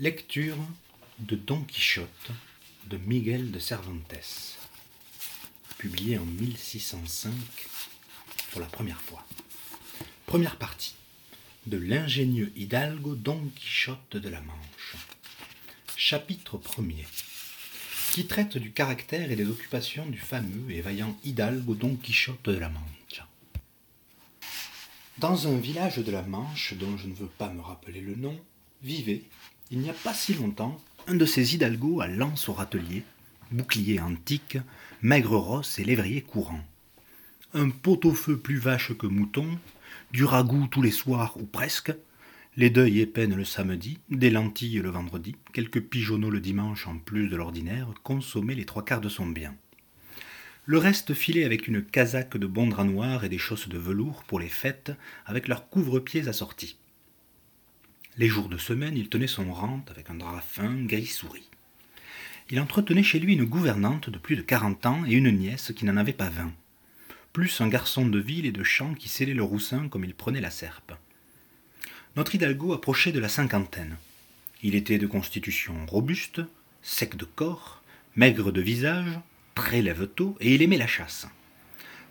Lecture de Don Quichotte de Miguel de Cervantes, publié en 1605 pour la première fois. Première partie de l'ingénieux hidalgo Don Quichotte de la Manche. Chapitre 1er qui traite du caractère et des occupations du fameux et vaillant hidalgo Don Quichotte de la Manche. Dans un village de la Manche, dont je ne veux pas me rappeler le nom, vivait, il n'y a pas si longtemps, un de ces hidalgos à lance au râtelier, bouclier antique, maigre rosse et lévrier courant. Un pot-au-feu plus vache que mouton, du ragoût tous les soirs ou presque, les deuils épeinent le samedi, des lentilles le vendredi, quelques pigeonneaux le dimanche en plus de l'ordinaire, consommer les trois quarts de son bien. Le reste filé avec une casaque de bon drap noir et des chausses de velours pour les fêtes, avec leurs couvre-pieds assortis. Les jours de semaine, il tenait son rente avec un drap fin, gris-souris. Il entretenait chez lui une gouvernante de plus de quarante ans et une nièce qui n'en avait pas vingt, plus un garçon de ville et de champ qui scellait le roussin comme il prenait la serpe. Notre hidalgo approchait de la cinquantaine. Il était de constitution robuste, sec de corps, maigre de visage, très lève-tôt, et il aimait la chasse.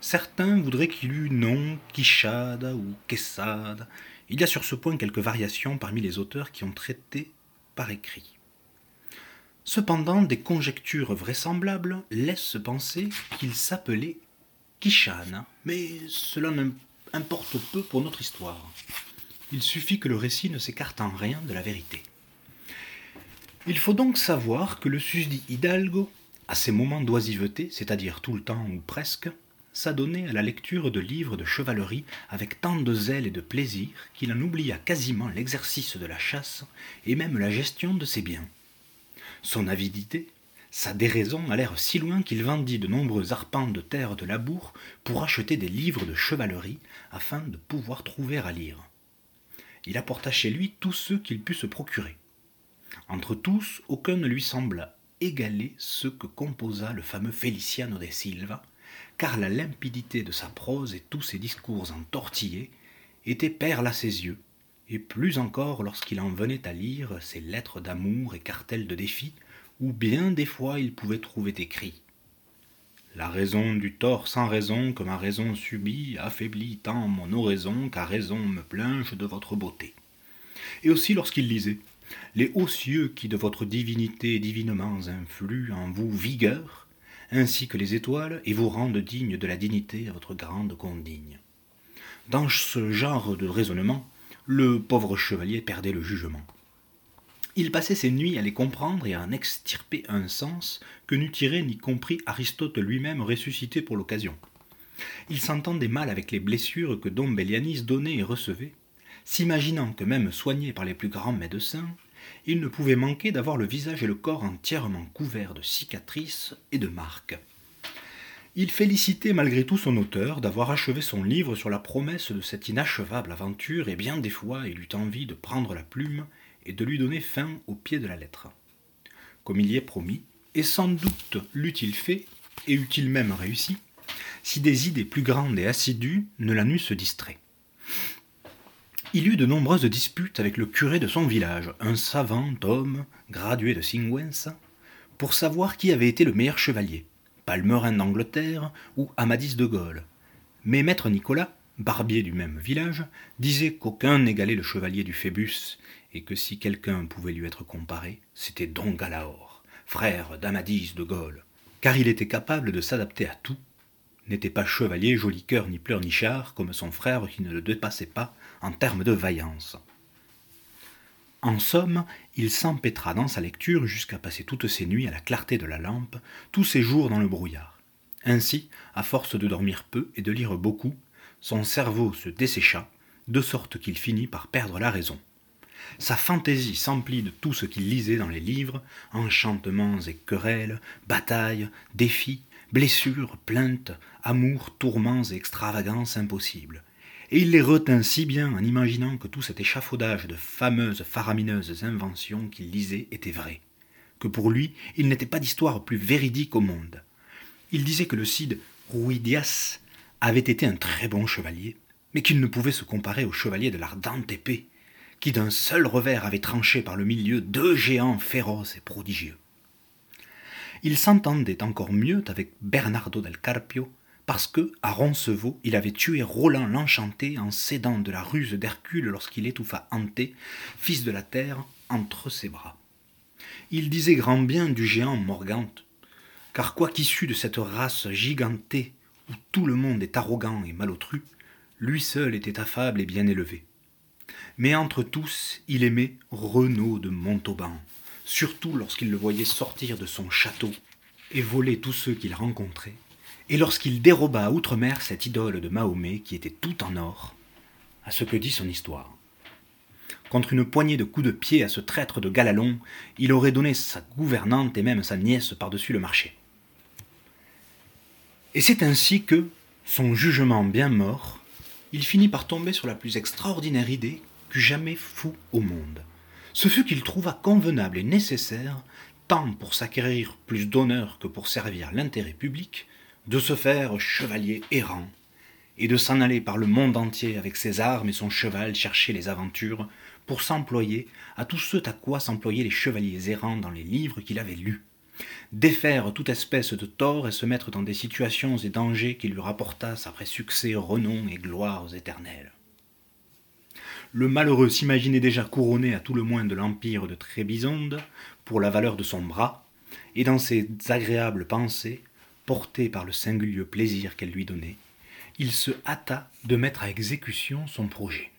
Certains voudraient qu'il eût nom Quichada ou Quesada, il y a sur ce point quelques variations parmi les auteurs qui ont traité par écrit. Cependant, des conjectures vraisemblables laissent penser qu'il s'appelait Kishan, mais cela n'importe peu pour notre histoire. Il suffit que le récit ne s'écarte en rien de la vérité. Il faut donc savoir que le susdit Hidalgo, à ses moments d'oisiveté, c'est-à-dire tout le temps ou presque, s'adonnait à la lecture de livres de chevalerie avec tant de zèle et de plaisir qu'il en oublia quasiment l'exercice de la chasse et même la gestion de ses biens. Son avidité, sa déraison allèrent si loin qu'il vendit de nombreux arpents de terre de labour pour acheter des livres de chevalerie afin de pouvoir trouver à lire. Il apporta chez lui tous ceux qu'il put se procurer. Entre tous, aucun ne lui sembla égaler ce que composa le fameux Feliciano de Silva, car la limpidité de sa prose et tous ses discours entortillés étaient perles à ses yeux, et plus encore lorsqu'il en venait à lire ses lettres d'amour et cartels de défi, où bien des fois il pouvait trouver écrit La raison du tort sans raison que ma raison subit affaiblit tant mon oraison qu'à raison me plonge de votre beauté. Et aussi lorsqu'il lisait Les hauts cieux qui de votre divinité divinement influent en vous vigueur, ainsi que les étoiles, et vous rendent digne de la dignité à votre grande condigne. Dans ce genre de raisonnement, le pauvre chevalier perdait le jugement. Il passait ses nuits à les comprendre et à en extirper un sens que n'eût tiré ni compris Aristote lui-même ressuscité pour l'occasion. Il s'entendait mal avec les blessures que Dom Bellianis donnait et recevait, s'imaginant que même soigné par les plus grands médecins, il ne pouvait manquer d'avoir le visage et le corps entièrement couverts de cicatrices et de marques. Il félicitait malgré tout son auteur d'avoir achevé son livre sur la promesse de cette inachevable aventure, et bien des fois il eut envie de prendre la plume et de lui donner fin au pied de la lettre. Comme il y est promis, et sans doute l'eût-il fait, et eût-il même réussi, si des idées plus grandes et assidues ne la nussent distrait. Il eut de nombreuses disputes avec le curé de son village, un savant homme, gradué de Singwens, pour savoir qui avait été le meilleur chevalier, Palmerin d'Angleterre ou Amadis de Gaulle. Mais maître Nicolas, barbier du même village, disait qu'aucun n'égalait le chevalier du Phébus, et que si quelqu'un pouvait lui être comparé, c'était Don Galaor, frère d'Amadis de Gaulle, car il était capable de s'adapter à tout, n'était pas chevalier, joli cœur, ni pleurnichard, comme son frère qui ne le dépassait pas en termes de vaillance. En somme, il s'empêtra dans sa lecture jusqu'à passer toutes ses nuits à la clarté de la lampe, tous ses jours dans le brouillard. Ainsi, à force de dormir peu et de lire beaucoup, son cerveau se dessécha, de sorte qu'il finit par perdre la raison. Sa fantaisie s'emplit de tout ce qu'il lisait dans les livres, enchantements et querelles, batailles, défis, blessures, plaintes, amours, tourments et extravagances impossibles et il les retint si bien en imaginant que tout cet échafaudage de fameuses faramineuses inventions qu'il lisait était vrai, que pour lui il n'était pas d'histoire plus véridique au monde. Il disait que le Cid Ruidias avait été un très bon chevalier, mais qu'il ne pouvait se comparer au chevalier de l'ardente épée, qui d'un seul revers avait tranché par le milieu deux géants féroces et prodigieux. Il s'entendait encore mieux avec Bernardo del Carpio, parce que, à Roncevaux, il avait tué Roland l'Enchanté en s'aidant de la ruse d'Hercule lorsqu'il étouffa Anté, fils de la terre, entre ses bras. Il disait grand bien du géant Morgante, car quoiqu'issu de cette race gigantée où tout le monde est arrogant et malotru, lui seul était affable et bien élevé. Mais entre tous, il aimait Renaud de Montauban, surtout lorsqu'il le voyait sortir de son château et voler tous ceux qu'il rencontrait, et lorsqu'il déroba à outre-mer cette idole de Mahomet qui était tout en or, à ce que dit son histoire. Contre une poignée de coups de pied à ce traître de Galalon, il aurait donné sa gouvernante et même sa nièce par-dessus le marché. Et c'est ainsi que, son jugement bien mort, il finit par tomber sur la plus extraordinaire idée qu'eût jamais fou au monde. Ce fut qu'il trouva convenable et nécessaire, tant pour s'acquérir plus d'honneur que pour servir l'intérêt public, de se faire chevalier errant, et de s'en aller par le monde entier avec ses armes et son cheval chercher les aventures, pour s'employer à tout ce à quoi s'employaient les chevaliers errants dans les livres qu'il avait lus, défaire toute espèce de tort et se mettre dans des situations et dangers qui lui rapportassent après succès, renom et gloires éternelles. Le malheureux s'imaginait déjà couronné à tout le moins de l'empire de Trébizonde pour la valeur de son bras, et dans ses agréables pensées, porté par le singulier plaisir qu'elle lui donnait, il se hâta de mettre à exécution son projet.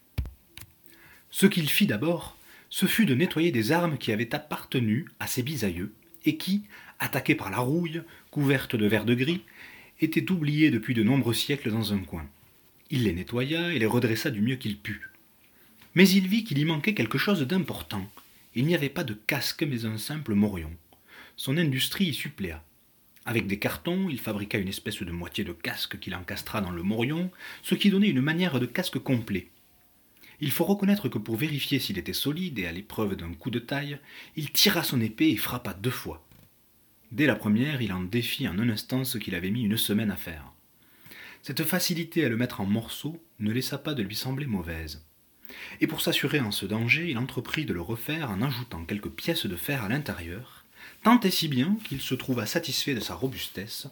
Ce qu'il fit d'abord, ce fut de nettoyer des armes qui avaient appartenu à ses bisaïeux, et qui, attaquées par la rouille, couvertes de verre de gris, étaient oubliées depuis de nombreux siècles dans un coin. Il les nettoya et les redressa du mieux qu'il put. Mais il vit qu'il y manquait quelque chose d'important. Il n'y avait pas de casque mais un simple morion. Son industrie y suppléa. Avec des cartons, il fabriqua une espèce de moitié de casque qu'il encastra dans le morion, ce qui donnait une manière de casque complet. Il faut reconnaître que pour vérifier s'il était solide et à l'épreuve d'un coup de taille, il tira son épée et frappa deux fois. Dès la première, il en défit en un instant ce qu'il avait mis une semaine à faire. Cette facilité à le mettre en morceaux ne laissa pas de lui sembler mauvaise. Et pour s'assurer en ce danger, il entreprit de le refaire en ajoutant quelques pièces de fer à l'intérieur, tant et si bien qu'il se trouva satisfait de sa robustesse,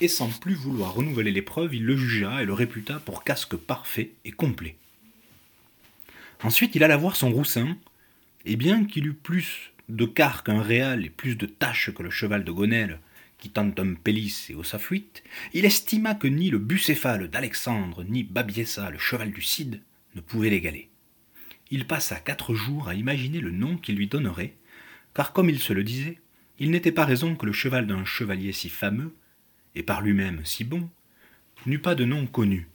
et sans plus vouloir renouveler l'épreuve, il le jugea et le réputa pour casque parfait et complet. Ensuite, il alla voir son roussin, et bien qu'il eût plus de quart qu'un réal et plus de tâches que le cheval de Gonelle, qui tente un pélis et sa fuite, il estima que ni le bucéphale d'Alexandre, ni Babiessa, le cheval du Cid, ne pouvaient l'égaler. Il passa quatre jours à imaginer le nom qu'il lui donnerait, car comme il se le disait, il n'était pas raison que le cheval d'un chevalier si fameux, et par lui-même si bon, n'eût pas de nom connu.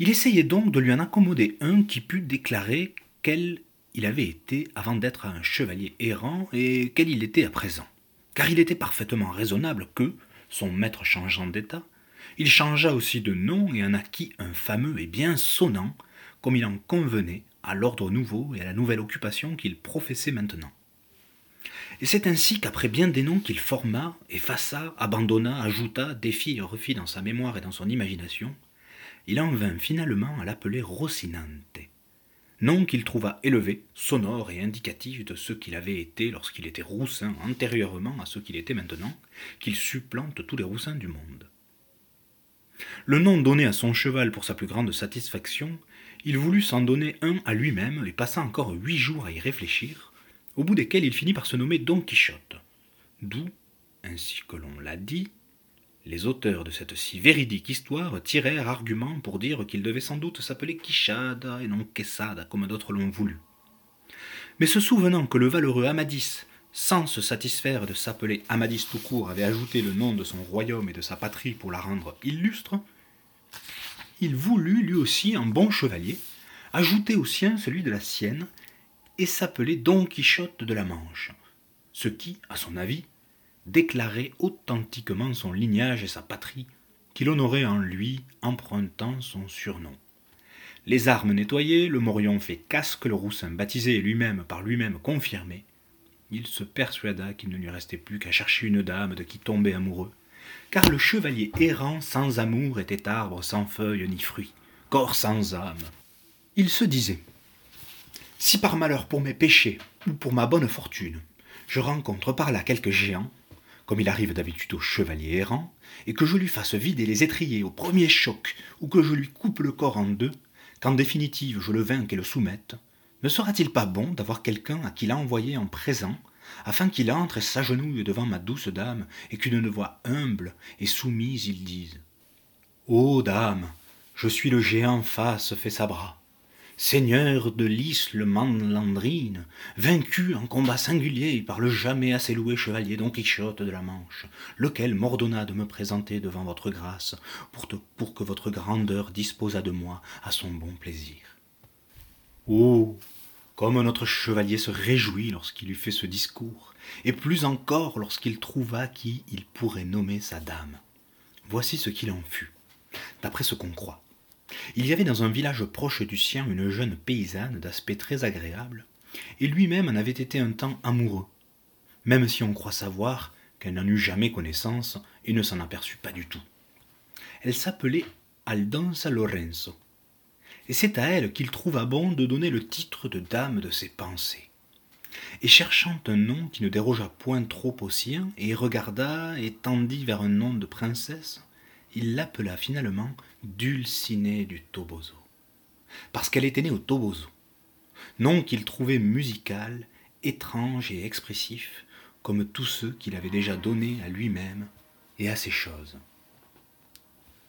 Il essayait donc de lui en accommoder un qui pût déclarer quel il avait été avant d'être un chevalier errant et quel il était à présent. Car il était parfaitement raisonnable que, son maître changeant d'état, il changea aussi de nom et en acquit un fameux et bien sonnant, comme il en convenait à l'ordre nouveau et à la nouvelle occupation qu'il professait maintenant. Et c'est ainsi qu'après bien des noms qu'il forma, effaça, abandonna, ajouta, défit et refit dans sa mémoire et dans son imagination, il en vint finalement à l'appeler Rocinante, nom qu'il trouva élevé, sonore et indicatif de ce qu'il avait été lorsqu'il était roussin antérieurement à ce qu'il était maintenant, qu'il supplante tous les roussins du monde. Le nom donné à son cheval pour sa plus grande satisfaction, il voulut s'en donner un à lui-même et passa encore huit jours à y réfléchir, au bout desquels il finit par se nommer Don Quichotte. D'où, ainsi que l'on l'a dit, les auteurs de cette si véridique histoire tirèrent argument pour dire qu'il devait sans doute s'appeler Quichada et non Quesada comme d'autres l'ont voulu. Mais se souvenant que le valeureux Amadis, sans se satisfaire de s'appeler Amadis tout court, avait ajouté le nom de son royaume et de sa patrie pour la rendre illustre, il voulut lui aussi, un bon chevalier, ajouter au sien celui de la sienne et s'appelait Don Quichotte de la Manche, ce qui, à son avis, déclarait authentiquement son lignage et sa patrie, qu'il honorait en lui, empruntant son surnom. Les armes nettoyées, le morion fait casque, le roussin baptisé et lui-même par lui-même confirmé, il se persuada qu'il ne lui restait plus qu'à chercher une dame de qui tomber amoureux, car le chevalier errant sans amour était arbre sans feuilles ni fruits, corps sans âme. Il se disait Si par malheur pour mes péchés ou pour ma bonne fortune, je rencontre par là quelque géant, comme il arrive d'habitude aux chevaliers errants, et que je lui fasse vider les étriers au premier choc, ou que je lui coupe le corps en deux, qu'en définitive je le vainque et le soumette, ne sera-t-il pas bon d'avoir quelqu'un à qui l'envoyer en présent, afin qu'il entre et s'agenouille devant ma douce dame, et qu'une voix humble et soumise il dise Ô dame, je suis le géant face fait sa bras seigneur de l'isle Mandlandrine, vaincu en combat singulier par le jamais assez loué chevalier Don Quichotte de la Manche, lequel m'ordonna de me présenter devant votre grâce, pour, pour que votre grandeur disposât de moi à son bon plaisir. Oh comme notre chevalier se réjouit lorsqu'il eut fait ce discours, et plus encore lorsqu'il trouva qui il pourrait nommer sa dame. Voici ce qu'il en fut, d'après ce qu'on croit. Il y avait dans un village proche du sien une jeune paysanne d'aspect très agréable, et lui-même en avait été un temps amoureux, même si on croit savoir qu'elle n'en eut jamais connaissance et ne s'en aperçut pas du tout. Elle s'appelait Aldonza Lorenzo, et c'est à elle qu'il trouva bon de donner le titre de dame de ses pensées. Et cherchant un nom qui ne dérogeât point trop au sien, et regarda et tendit vers un nom de princesse, il l'appela finalement Dulcinée du Toboso, parce qu'elle était née au Toboso, nom qu'il trouvait musical, étrange et expressif, comme tous ceux qu'il avait déjà donnés à lui-même et à ses choses.